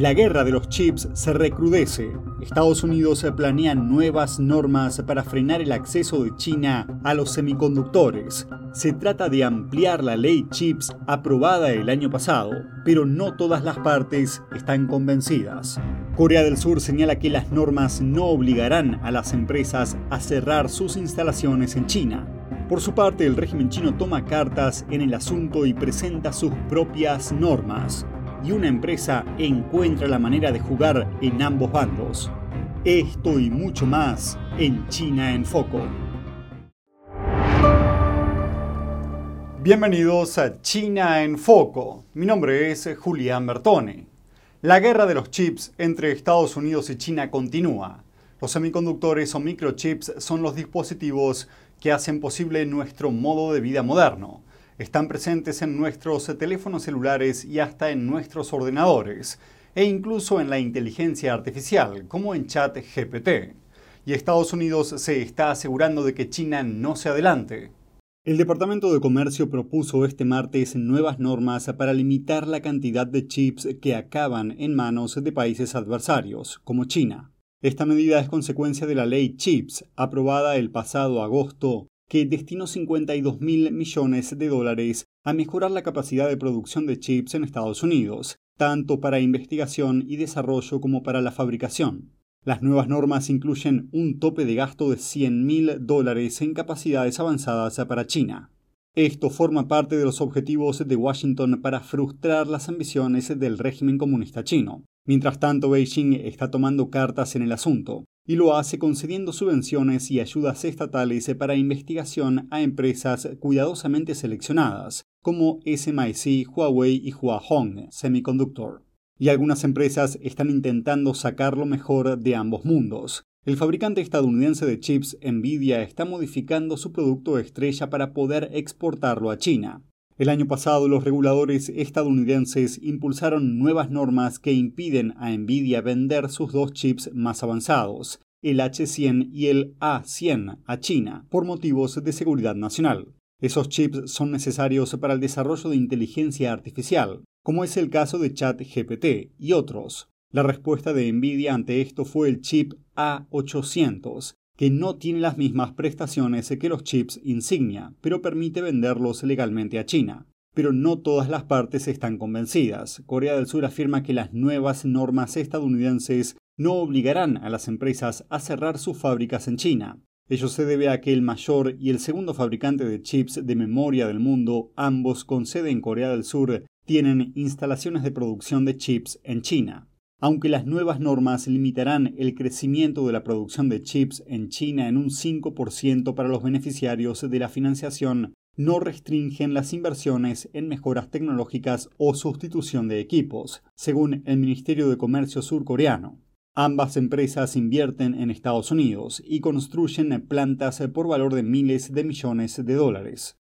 La guerra de los chips se recrudece. Estados Unidos planea nuevas normas para frenar el acceso de China a los semiconductores. Se trata de ampliar la ley chips aprobada el año pasado, pero no todas las partes están convencidas. Corea del Sur señala que las normas no obligarán a las empresas a cerrar sus instalaciones en China. Por su parte, el régimen chino toma cartas en el asunto y presenta sus propias normas y una empresa encuentra la manera de jugar en ambos bandos. Esto y mucho más en China en Foco. Bienvenidos a China en Foco. Mi nombre es Julián Bertone. La guerra de los chips entre Estados Unidos y China continúa. Los semiconductores o microchips son los dispositivos que hacen posible nuestro modo de vida moderno están presentes en nuestros teléfonos celulares y hasta en nuestros ordenadores, e incluso en la inteligencia artificial, como en ChatGPT. Y Estados Unidos se está asegurando de que China no se adelante. El Departamento de Comercio propuso este martes nuevas normas para limitar la cantidad de chips que acaban en manos de países adversarios, como China. Esta medida es consecuencia de la ley CHIPS, aprobada el pasado agosto que destinó 52 mil millones de dólares a mejorar la capacidad de producción de chips en Estados Unidos, tanto para investigación y desarrollo como para la fabricación. Las nuevas normas incluyen un tope de gasto de 100 mil dólares en capacidades avanzadas para China. Esto forma parte de los objetivos de Washington para frustrar las ambiciones del régimen comunista chino. Mientras tanto, Beijing está tomando cartas en el asunto y lo hace concediendo subvenciones y ayudas estatales para investigación a empresas cuidadosamente seleccionadas, como SMIC, Huawei y Huahong Semiconductor. Y algunas empresas están intentando sacar lo mejor de ambos mundos. El fabricante estadounidense de chips Nvidia está modificando su producto estrella para poder exportarlo a China. El año pasado los reguladores estadounidenses impulsaron nuevas normas que impiden a Nvidia vender sus dos chips más avanzados, el H100 y el A100, a China, por motivos de seguridad nacional. Esos chips son necesarios para el desarrollo de inteligencia artificial, como es el caso de ChatGPT y otros. La respuesta de Nvidia ante esto fue el chip A800, que no tiene las mismas prestaciones que los chips insignia, pero permite venderlos legalmente a China. Pero no todas las partes están convencidas. Corea del Sur afirma que las nuevas normas estadounidenses no obligarán a las empresas a cerrar sus fábricas en China. Ello se debe a que el mayor y el segundo fabricante de chips de memoria del mundo, ambos con sede en Corea del Sur, tienen instalaciones de producción de chips en China. Aunque las nuevas normas limitarán el crecimiento de la producción de chips en China en un 5% para los beneficiarios de la financiación, no restringen las inversiones en mejoras tecnológicas o sustitución de equipos, según el Ministerio de Comercio surcoreano. Ambas empresas invierten en Estados Unidos y construyen plantas por valor de miles de millones de dólares.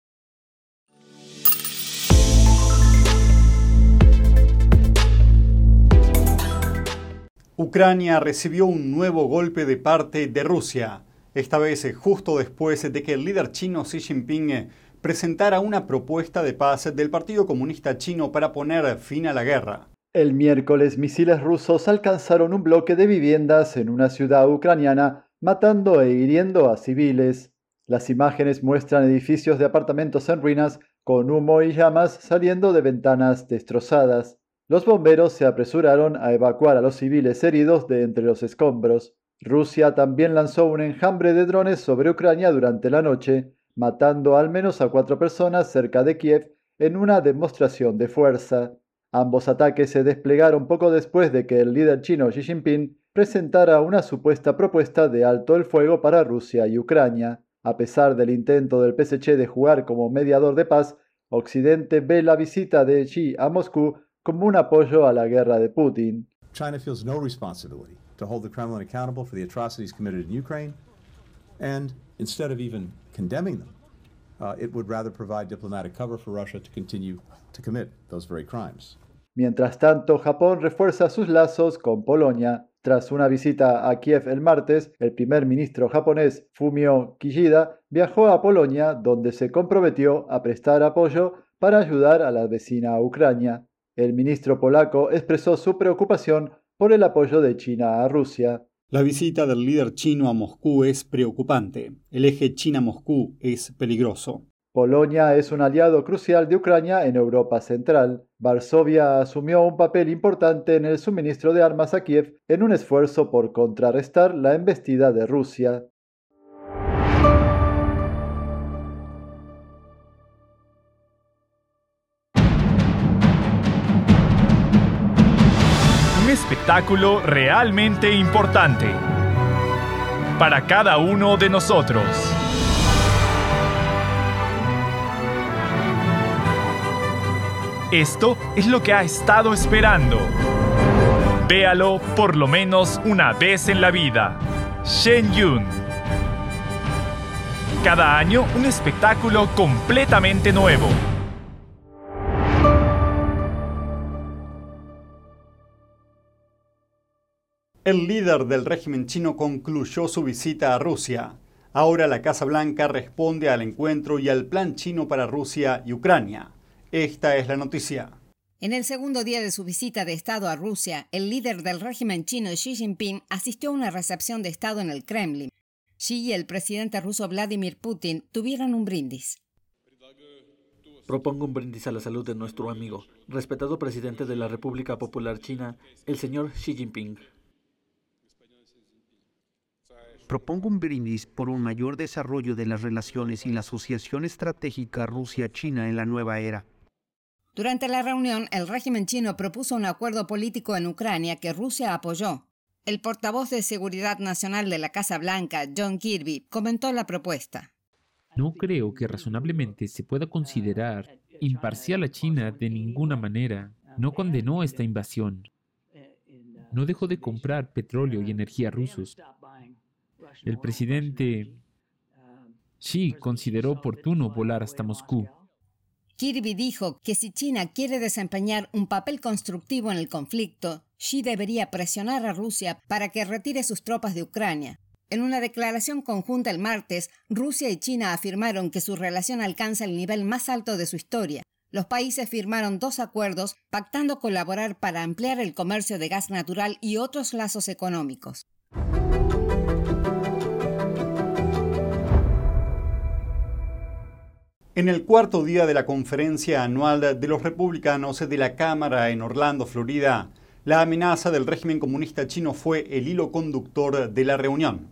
Ucrania recibió un nuevo golpe de parte de Rusia, esta vez justo después de que el líder chino Xi Jinping presentara una propuesta de paz del Partido Comunista Chino para poner fin a la guerra. El miércoles misiles rusos alcanzaron un bloque de viviendas en una ciudad ucraniana, matando e hiriendo a civiles. Las imágenes muestran edificios de apartamentos en ruinas con humo y llamas saliendo de ventanas destrozadas. Los bomberos se apresuraron a evacuar a los civiles heridos de entre los escombros. Rusia también lanzó un enjambre de drones sobre Ucrania durante la noche, matando al menos a cuatro personas cerca de Kiev en una demostración de fuerza. Ambos ataques se desplegaron poco después de que el líder chino Xi Jinping presentara una supuesta propuesta de alto el fuego para Rusia y Ucrania. A pesar del intento del PSC de jugar como mediador de paz, Occidente ve la visita de Xi a Moscú como un apoyo a la guerra de Putin. China feels no responsibility to hold the Kremlin accountable for the atrocities committed in Ukraine, and instead of even condemning them, uh, it would rather provide diplomatic cover for Russia to continue to commit those very crimes. Mientras tanto, Japón refuerza sus lazos con Polonia. Tras una visita a Kiev el martes, el primer ministro japonés Fumio Kishida viajó a Polonia, donde se comprometió a prestar apoyo para ayudar a la vecina Ucrania. El ministro polaco expresó su preocupación por el apoyo de China a Rusia. La visita del líder chino a Moscú es preocupante. El eje China-Moscú es peligroso. Polonia es un aliado crucial de Ucrania en Europa Central. Varsovia asumió un papel importante en el suministro de armas a Kiev en un esfuerzo por contrarrestar la embestida de Rusia. Un espectáculo realmente importante para cada uno de nosotros. Esto es lo que ha estado esperando. Véalo por lo menos una vez en la vida. Shen Yun. Cada año un espectáculo completamente nuevo. El líder del régimen chino concluyó su visita a Rusia. Ahora la Casa Blanca responde al encuentro y al plan chino para Rusia y Ucrania. Esta es la noticia. En el segundo día de su visita de Estado a Rusia, el líder del régimen chino Xi Jinping asistió a una recepción de Estado en el Kremlin. Xi y el presidente ruso Vladimir Putin tuvieron un brindis. Propongo un brindis a la salud de nuestro amigo, respetado presidente de la República Popular China, el señor Xi Jinping. Propongo un brindis por un mayor desarrollo de las relaciones y la asociación estratégica Rusia-China en la nueva era. Durante la reunión, el régimen chino propuso un acuerdo político en Ucrania que Rusia apoyó. El portavoz de Seguridad Nacional de la Casa Blanca, John Kirby, comentó la propuesta. No creo que razonablemente se pueda considerar imparcial a China de ninguna manera. No condenó esta invasión. No dejó de comprar petróleo y energía rusos. El presidente Xi consideró oportuno volar hasta Moscú. Kirby dijo que si China quiere desempeñar un papel constructivo en el conflicto, Xi debería presionar a Rusia para que retire sus tropas de Ucrania. En una declaración conjunta el martes, Rusia y China afirmaron que su relación alcanza el nivel más alto de su historia. Los países firmaron dos acuerdos pactando colaborar para ampliar el comercio de gas natural y otros lazos económicos. En el cuarto día de la conferencia anual de los republicanos de la Cámara en Orlando, Florida, la amenaza del régimen comunista chino fue el hilo conductor de la reunión.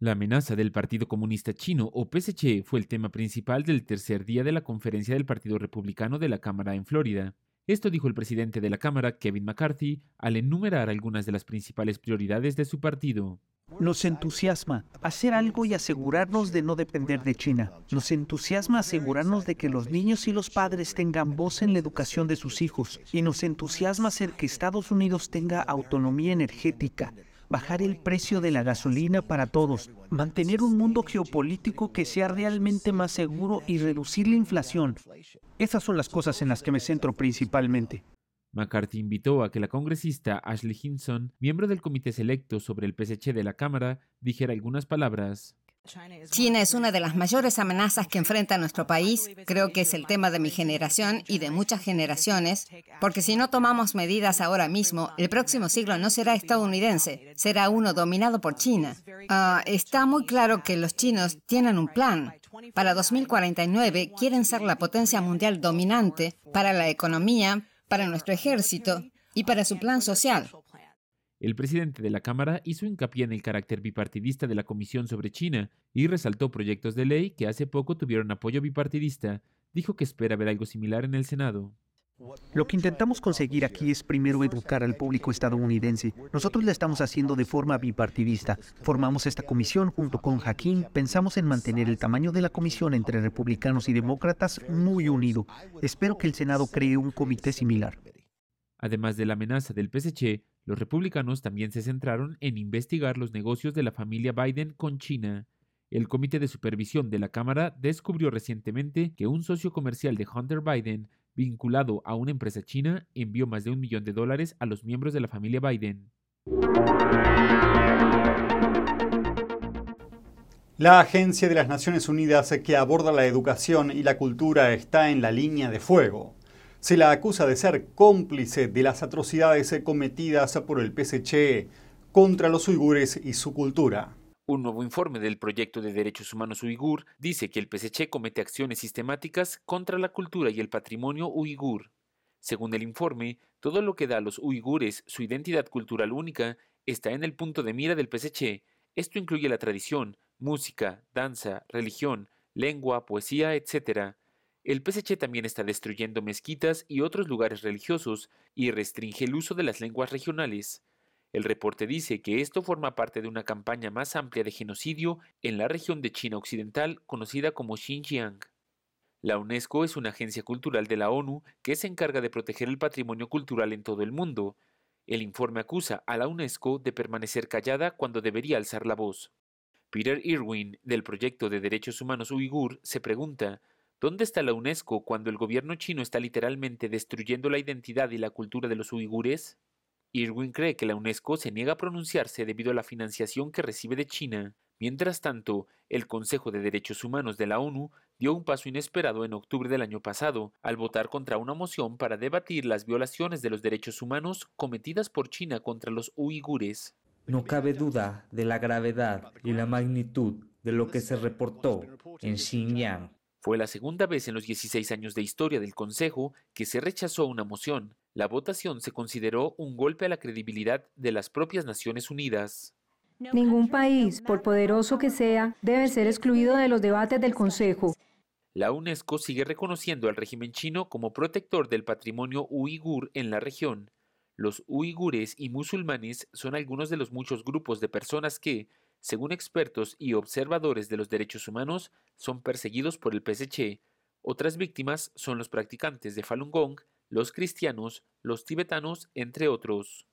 La amenaza del Partido Comunista Chino o PSC fue el tema principal del tercer día de la conferencia del Partido Republicano de la Cámara en Florida. Esto dijo el presidente de la Cámara, Kevin McCarthy, al enumerar algunas de las principales prioridades de su partido. Nos entusiasma hacer algo y asegurarnos de no depender de China. Nos entusiasma asegurarnos de que los niños y los padres tengan voz en la educación de sus hijos. Y nos entusiasma hacer que Estados Unidos tenga autonomía energética, bajar el precio de la gasolina para todos, mantener un mundo geopolítico que sea realmente más seguro y reducir la inflación. Esas son las cosas en las que me centro principalmente. McCarthy invitó a que la congresista Ashley Hinson, miembro del comité selecto sobre el PSC de la Cámara, dijera algunas palabras. China es una de las mayores amenazas que enfrenta nuestro país. Creo que es el tema de mi generación y de muchas generaciones, porque si no tomamos medidas ahora mismo, el próximo siglo no será estadounidense, será uno dominado por China. Uh, está muy claro que los chinos tienen un plan. Para 2049 quieren ser la potencia mundial dominante para la economía, para nuestro ejército y para su plan social. El presidente de la Cámara hizo hincapié en el carácter bipartidista de la Comisión sobre China y resaltó proyectos de ley que hace poco tuvieron apoyo bipartidista. Dijo que espera ver algo similar en el Senado. Lo que intentamos conseguir aquí es primero educar al público estadounidense. Nosotros lo estamos haciendo de forma bipartidista. Formamos esta comisión junto con Hakim. Pensamos en mantener el tamaño de la comisión entre republicanos y demócratas muy unido. Espero que el Senado cree un comité similar. Además de la amenaza del PSC, los republicanos también se centraron en investigar los negocios de la familia Biden con China. El Comité de Supervisión de la Cámara descubrió recientemente que un socio comercial de Hunter Biden vinculado a una empresa china, envió más de un millón de dólares a los miembros de la familia Biden. La Agencia de las Naciones Unidas que aborda la educación y la cultura está en la línea de fuego. Se la acusa de ser cómplice de las atrocidades cometidas por el PSC contra los uigures y su cultura. Un nuevo informe del Proyecto de Derechos Humanos Uigur dice que el PSC comete acciones sistemáticas contra la cultura y el patrimonio uigur. Según el informe, todo lo que da a los uigures su identidad cultural única está en el punto de mira del PSC. Esto incluye la tradición, música, danza, religión, lengua, poesía, etc. El PSC también está destruyendo mezquitas y otros lugares religiosos y restringe el uso de las lenguas regionales. El reporte dice que esto forma parte de una campaña más amplia de genocidio en la región de China Occidental conocida como Xinjiang. La UNESCO es una agencia cultural de la ONU que se encarga de proteger el patrimonio cultural en todo el mundo. El informe acusa a la UNESCO de permanecer callada cuando debería alzar la voz. Peter Irwin, del Proyecto de Derechos Humanos Uigur, se pregunta ¿Dónde está la UNESCO cuando el gobierno chino está literalmente destruyendo la identidad y la cultura de los uigures? Irwin cree que la UNESCO se niega a pronunciarse debido a la financiación que recibe de China. Mientras tanto, el Consejo de Derechos Humanos de la ONU dio un paso inesperado en octubre del año pasado, al votar contra una moción para debatir las violaciones de los derechos humanos cometidas por China contra los uigures. No cabe duda de la gravedad y la magnitud de lo que se reportó en Xinjiang. Fue la segunda vez en los 16 años de historia del Consejo que se rechazó una moción. La votación se consideró un golpe a la credibilidad de las propias Naciones Unidas. Ningún país, por poderoso que sea, debe ser excluido de los debates del Consejo. La UNESCO sigue reconociendo al régimen chino como protector del patrimonio uigur en la región. Los uigures y musulmanes son algunos de los muchos grupos de personas que, según expertos y observadores de los derechos humanos, son perseguidos por el PSC. Otras víctimas son los practicantes de Falun Gong, los cristianos, los tibetanos, entre otros.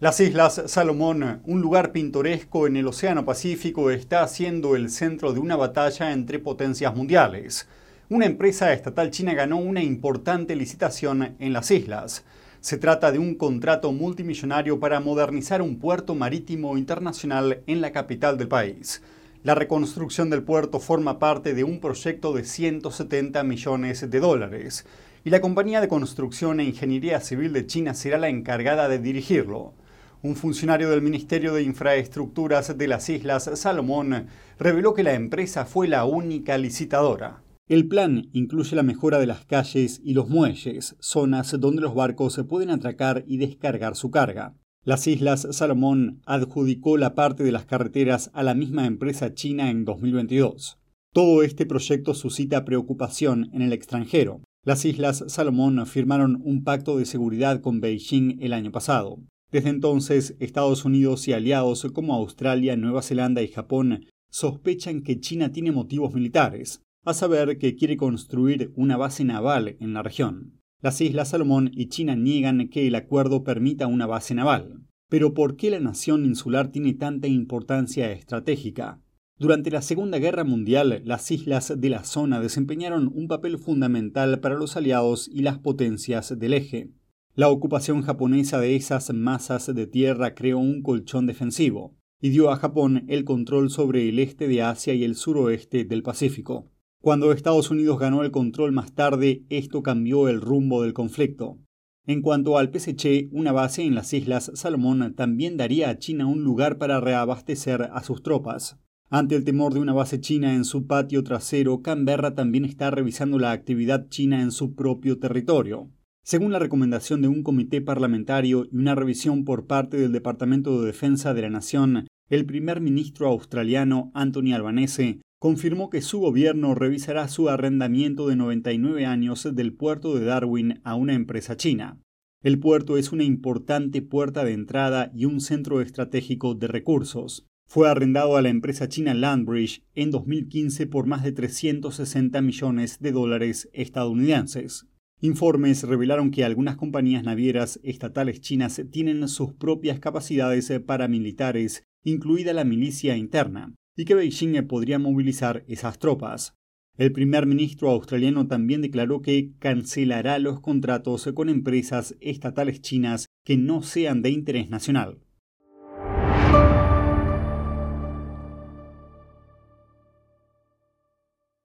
Las Islas Salomón, un lugar pintoresco en el Océano Pacífico, está siendo el centro de una batalla entre potencias mundiales. Una empresa estatal china ganó una importante licitación en las islas. Se trata de un contrato multimillonario para modernizar un puerto marítimo internacional en la capital del país. La reconstrucción del puerto forma parte de un proyecto de 170 millones de dólares y la compañía de construcción e ingeniería civil de China será la encargada de dirigirlo. Un funcionario del Ministerio de Infraestructuras de las Islas Salomón reveló que la empresa fue la única licitadora. El plan incluye la mejora de las calles y los muelles, zonas donde los barcos se pueden atracar y descargar su carga. Las Islas Salomón adjudicó la parte de las carreteras a la misma empresa china en 2022. Todo este proyecto suscita preocupación en el extranjero. Las Islas Salomón firmaron un pacto de seguridad con Beijing el año pasado. Desde entonces, Estados Unidos y aliados como Australia, Nueva Zelanda y Japón sospechan que China tiene motivos militares, a saber que quiere construir una base naval en la región. Las Islas Salomón y China niegan que el acuerdo permita una base naval. Pero ¿por qué la nación insular tiene tanta importancia estratégica? Durante la Segunda Guerra Mundial, las islas de la zona desempeñaron un papel fundamental para los aliados y las potencias del eje. La ocupación japonesa de esas masas de tierra creó un colchón defensivo y dio a Japón el control sobre el este de Asia y el suroeste del Pacífico. Cuando Estados Unidos ganó el control más tarde, esto cambió el rumbo del conflicto. En cuanto al PSC, una base en las Islas Salomón también daría a China un lugar para reabastecer a sus tropas. Ante el temor de una base china en su patio trasero, Canberra también está revisando la actividad china en su propio territorio. Según la recomendación de un comité parlamentario y una revisión por parte del Departamento de Defensa de la Nación, el primer ministro australiano Anthony Albanese confirmó que su gobierno revisará su arrendamiento de 99 años del puerto de Darwin a una empresa china. El puerto es una importante puerta de entrada y un centro estratégico de recursos. Fue arrendado a la empresa china Landbridge en 2015 por más de 360 millones de dólares estadounidenses. Informes revelaron que algunas compañías navieras estatales chinas tienen sus propias capacidades paramilitares, incluida la milicia interna, y que Beijing podría movilizar esas tropas. El primer ministro australiano también declaró que cancelará los contratos con empresas estatales chinas que no sean de interés nacional.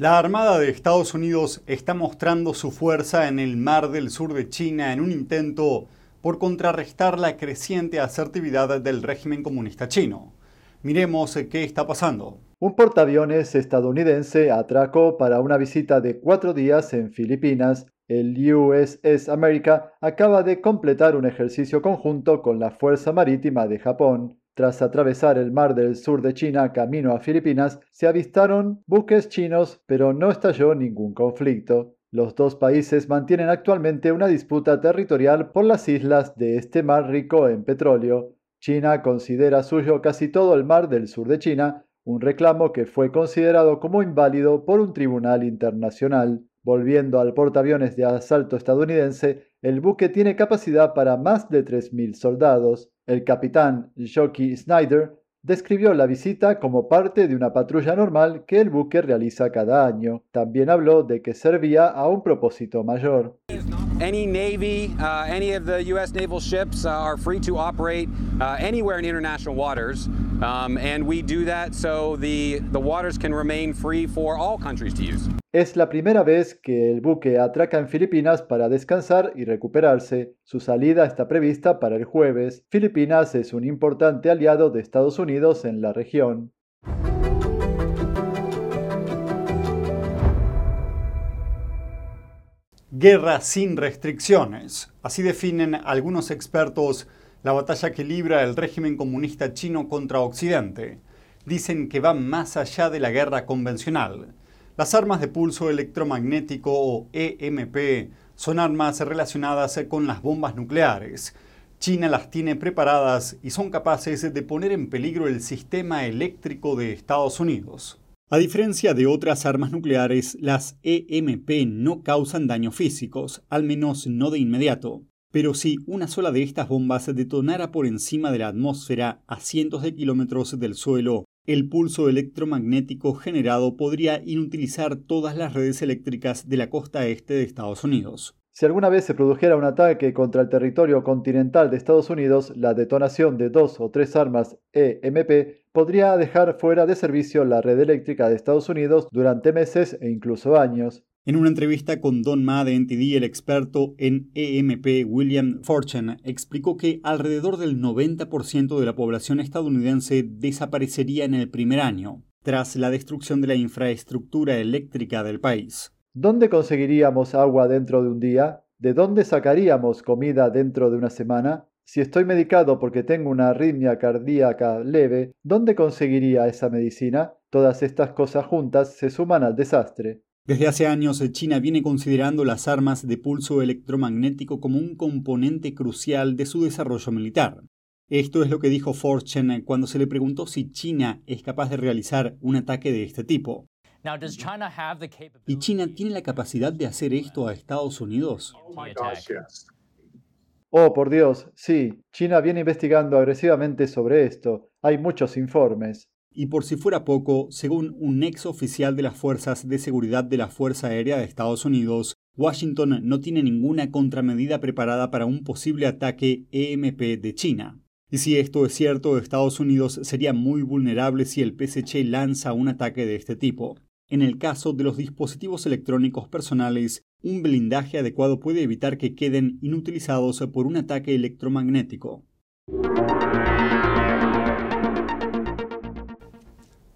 La Armada de Estados Unidos está mostrando su fuerza en el mar del sur de China en un intento por contrarrestar la creciente asertividad del régimen comunista chino. Miremos qué está pasando. Un portaaviones estadounidense atracó para una visita de cuatro días en Filipinas. El USS America acaba de completar un ejercicio conjunto con la Fuerza Marítima de Japón. Tras atravesar el mar del sur de China camino a Filipinas, se avistaron buques chinos, pero no estalló ningún conflicto. Los dos países mantienen actualmente una disputa territorial por las islas de este mar rico en petróleo. China considera suyo casi todo el mar del sur de China, un reclamo que fue considerado como inválido por un tribunal internacional. Volviendo al portaaviones de asalto estadounidense, el buque tiene capacidad para más de 3.000 soldados. El capitán Jockey Snyder describió la visita como parte de una patrulla normal que el buque realiza cada año. También habló de que servía a un propósito mayor. Any Navy, uh, any of the U.S. naval ships uh, are free to operate uh, anywhere in international waters, um, and we do that so the, the waters can remain free for all countries to use. Es la primera vez que el buque atraca en Filipinas para descansar y recuperarse. Su salida está prevista para el jueves. Filipinas es un importante aliado de Estados Unidos en la región. Guerra sin restricciones. Así definen algunos expertos la batalla que libra el régimen comunista chino contra Occidente. Dicen que va más allá de la guerra convencional las armas de pulso electromagnético o EMP son armas relacionadas con las bombas nucleares. China las tiene preparadas y son capaces de poner en peligro el sistema eléctrico de Estados Unidos. A diferencia de otras armas nucleares, las EMP no causan daños físicos, al menos no de inmediato. Pero si una sola de estas bombas detonara por encima de la atmósfera a cientos de kilómetros del suelo el pulso electromagnético generado podría inutilizar todas las redes eléctricas de la costa este de Estados Unidos. Si alguna vez se produjera un ataque contra el territorio continental de Estados Unidos, la detonación de dos o tres armas EMP podría dejar fuera de servicio la red eléctrica de Estados Unidos durante meses e incluso años. En una entrevista con Don Ma de NTD, el experto en EMP William Fortune explicó que alrededor del 90% de la población estadounidense desaparecería en el primer año, tras la destrucción de la infraestructura eléctrica del país. ¿Dónde conseguiríamos agua dentro de un día? ¿De dónde sacaríamos comida dentro de una semana? Si estoy medicado porque tengo una arritmia cardíaca leve, ¿dónde conseguiría esa medicina? Todas estas cosas juntas se suman al desastre. Desde hace años, China viene considerando las armas de pulso electromagnético como un componente crucial de su desarrollo militar. Esto es lo que dijo Fortune cuando se le preguntó si China es capaz de realizar un ataque de este tipo. ¿Y China tiene la capacidad de hacer esto a Estados Unidos? Oh, por Dios, sí. China viene investigando agresivamente sobre esto. Hay muchos informes. Y por si fuera poco, según un ex oficial de las Fuerzas de Seguridad de la Fuerza Aérea de Estados Unidos, Washington no tiene ninguna contramedida preparada para un posible ataque EMP de China. Y si esto es cierto, Estados Unidos sería muy vulnerable si el PSC lanza un ataque de este tipo. En el caso de los dispositivos electrónicos personales, un blindaje adecuado puede evitar que queden inutilizados por un ataque electromagnético.